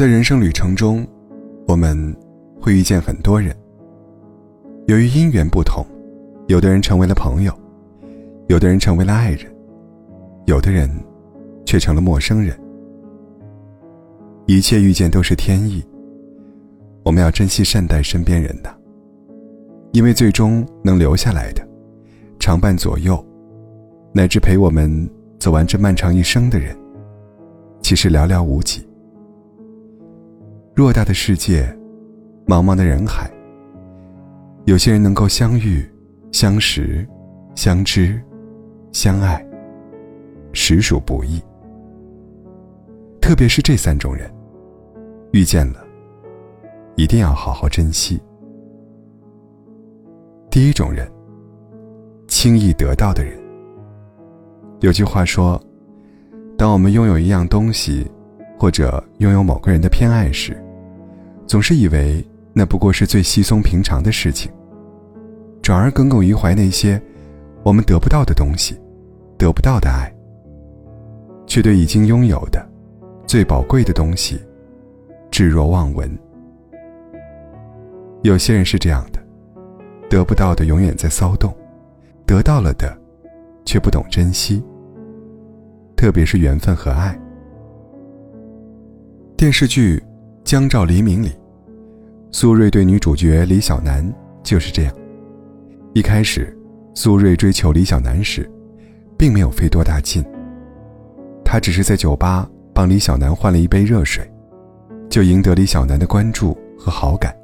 在人生旅程中，我们会遇见很多人。由于因缘不同，有的人成为了朋友，有的人成为了爱人，有的人却成了陌生人。一切遇见都是天意，我们要珍惜善待身边人的，因为最终能留下来的，常伴左右，乃至陪我们走完这漫长一生的人，其实寥寥无几。偌大的世界，茫茫的人海，有些人能够相遇、相识、相知、相爱，实属不易。特别是这三种人。遇见了，一定要好好珍惜。第一种人，轻易得到的人。有句话说：“当我们拥有一样东西，或者拥有某个人的偏爱时，总是以为那不过是最稀松平常的事情，转而耿耿于怀那些我们得不到的东西，得不到的爱，却对已经拥有的最宝贵的东西。”置若罔闻。有些人是这样的，得不到的永远在骚动，得到了的，却不懂珍惜。特别是缘分和爱。电视剧《江照黎明》里，苏芮对女主角李小楠就是这样。一开始，苏芮追求李小楠时，并没有费多大劲。他只是在酒吧帮李小楠换了一杯热水。就赢得李小楠的关注和好感。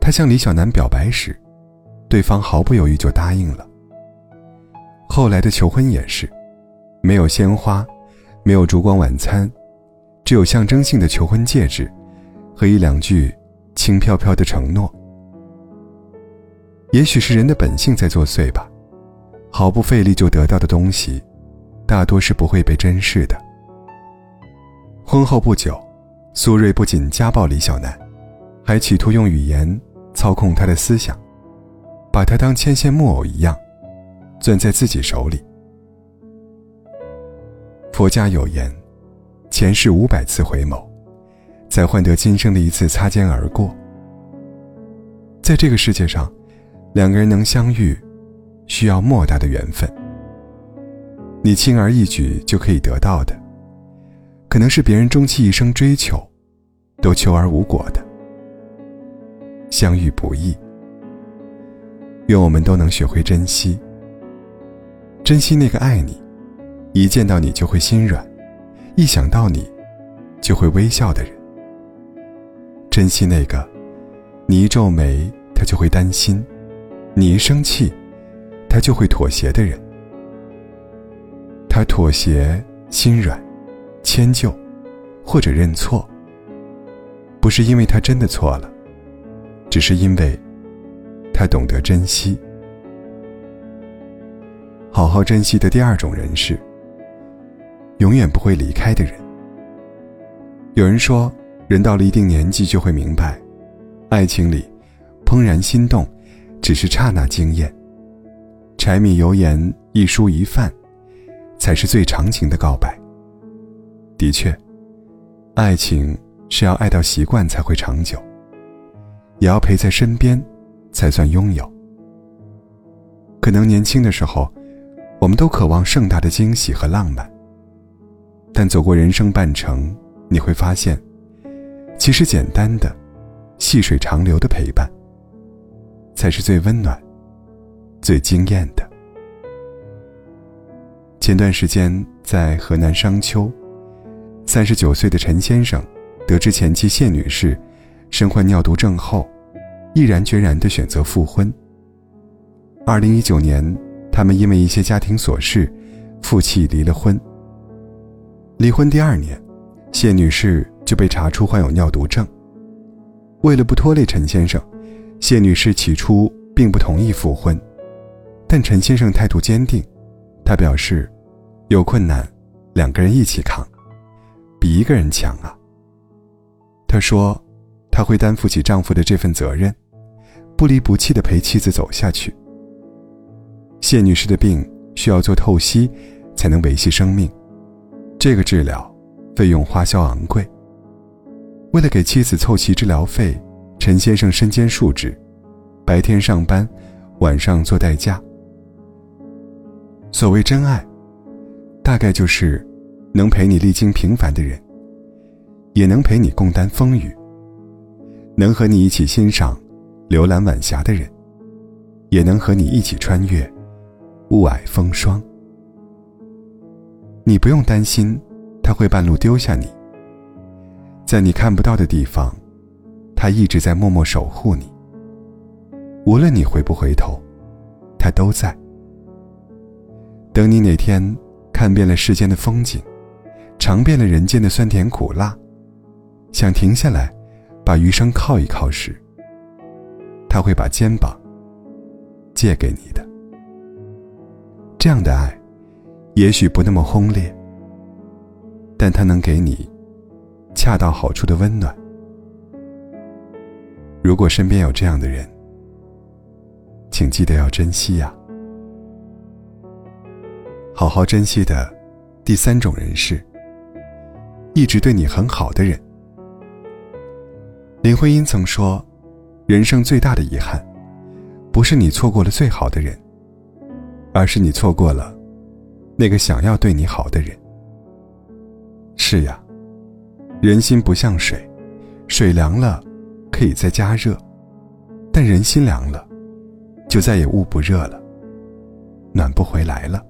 他向李小楠表白时，对方毫不犹豫就答应了。后来的求婚也是，没有鲜花，没有烛光晚餐，只有象征性的求婚戒指，和一两句轻飘飘的承诺。也许是人的本性在作祟吧，毫不费力就得到的东西，大多是不会被珍视的。婚后不久。苏芮不仅家暴李小楠，还企图用语言操控他的思想，把他当牵线木偶一样，攥在自己手里。佛家有言：“前世五百次回眸，才换得今生的一次擦肩而过。”在这个世界上，两个人能相遇，需要莫大的缘分。你轻而易举就可以得到的。可能是别人终其一生追求，都求而无果的。相遇不易，愿我们都能学会珍惜。珍惜那个爱你，一见到你就会心软，一想到你，就会微笑的人。珍惜那个，你一皱眉他就会担心，你一生气，他就会妥协的人。他妥协，心软。迁就，或者认错，不是因为他真的错了，只是因为，他懂得珍惜。好好珍惜的第二种人是，永远不会离开的人。有人说，人到了一定年纪就会明白，爱情里，怦然心动，只是刹那惊艳。柴米油盐一蔬一饭，才是最长情的告白。的确，爱情是要爱到习惯才会长久，也要陪在身边，才算拥有。可能年轻的时候，我们都渴望盛大的惊喜和浪漫，但走过人生半程，你会发现，其实简单的、细水长流的陪伴，才是最温暖、最惊艳的。前段时间在河南商丘。三十九岁的陈先生，得知前妻谢女士身患尿毒症后，毅然决然地选择复婚。二零一九年，他们因为一些家庭琐事，负气离了婚。离婚第二年，谢女士就被查出患有尿毒症。为了不拖累陈先生，谢女士起初并不同意复婚，但陈先生态度坚定，他表示，有困难，两个人一起扛。比一个人强啊。他说：“他会担负起丈夫的这份责任，不离不弃的陪妻子走下去。”谢女士的病需要做透析，才能维系生命，这个治疗费用花销昂贵。为了给妻子凑齐治疗费，陈先生身兼数职，白天上班，晚上做代驾。所谓真爱，大概就是能陪你历经平凡的人，也能陪你共担风雨，能和你一起欣赏流岚晚霞的人，也能和你一起穿越雾霭风霜。你不用担心他会半路丢下你，在你看不到的地方，他一直在默默守护你。无论你回不回头，他都在。等你哪天看遍了世间的风景，尝遍了人间的酸甜苦辣，想停下来，把余生靠一靠时，他会把肩膀借给你的。这样的爱。也许不那么轰烈，但它能给你恰到好处的温暖。如果身边有这样的人，请记得要珍惜呀。好好珍惜的第三种人是，一直对你很好的人。林徽因曾说：“人生最大的遗憾，不是你错过了最好的人，而是你错过了。”那个想要对你好的人。是呀，人心不像水，水凉了可以再加热，但人心凉了，就再也捂不热了，暖不回来了。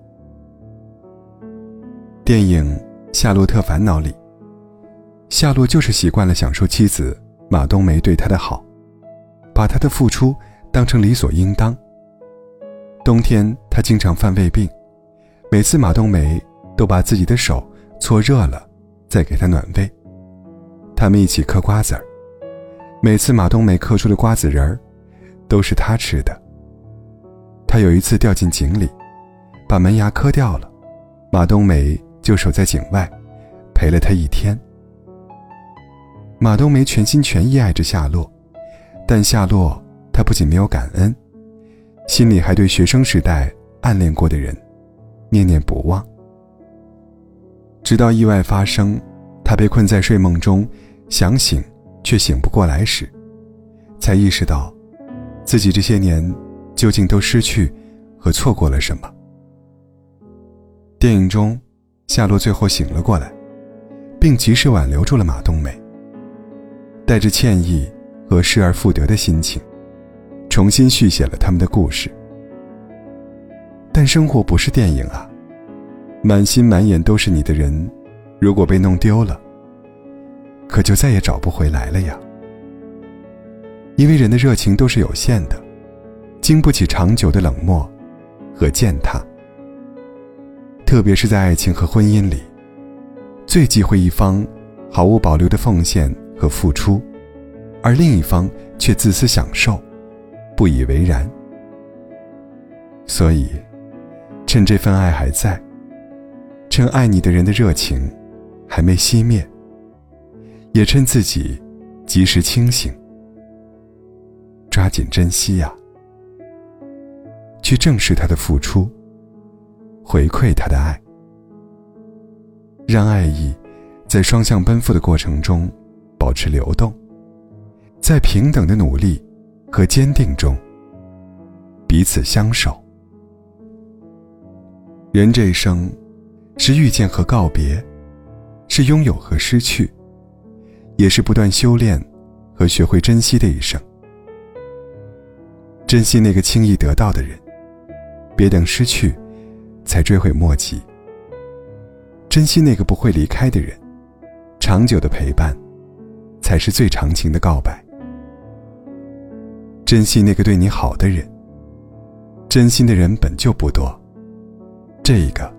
电影《夏洛特烦恼》里，夏洛就是习惯了享受妻子马冬梅对他的好，把他的付出当成理所应当。冬天他经常犯胃病。每次马冬梅都把自己的手搓热了，再给他暖胃。他们一起嗑瓜子儿，每次马冬梅嗑出的瓜子仁儿，都是他吃的。他有一次掉进井里，把门牙磕掉了，马冬梅就守在井外，陪了他一天。马冬梅全心全意爱着夏洛，但夏洛他不仅没有感恩，心里还对学生时代暗恋过的人。念念不忘，直到意外发生，他被困在睡梦中，想醒却醒不过来时，才意识到，自己这些年究竟都失去和错过了什么。电影中，夏洛最后醒了过来，并及时挽留住了马冬梅。带着歉意和失而复得的心情，重新续写了他们的故事。但生活不是电影啊！满心满眼都是你的人，如果被弄丢了，可就再也找不回来了呀。因为人的热情都是有限的，经不起长久的冷漠和践踏。特别是在爱情和婚姻里，最忌讳一方毫无保留的奉献和付出，而另一方却自私享受，不以为然。所以。趁这份爱还在，趁爱你的人的热情还没熄灭，也趁自己及时清醒，抓紧珍惜呀！去正视他的付出，回馈他的爱，让爱意在双向奔赴的过程中保持流动，在平等的努力和坚定中彼此相守。人这一生，是遇见和告别，是拥有和失去，也是不断修炼和学会珍惜的一生。珍惜那个轻易得到的人，别等失去，才追悔莫及。珍惜那个不会离开的人，长久的陪伴，才是最长情的告白。珍惜那个对你好的人，真心的人本就不多。这个，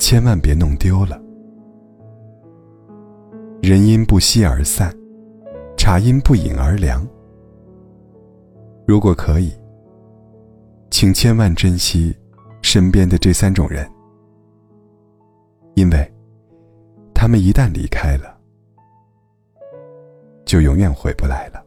千万别弄丢了。人因不惜而散，茶因不饮而凉。如果可以，请千万珍惜身边的这三种人，因为，他们一旦离开了，就永远回不来了。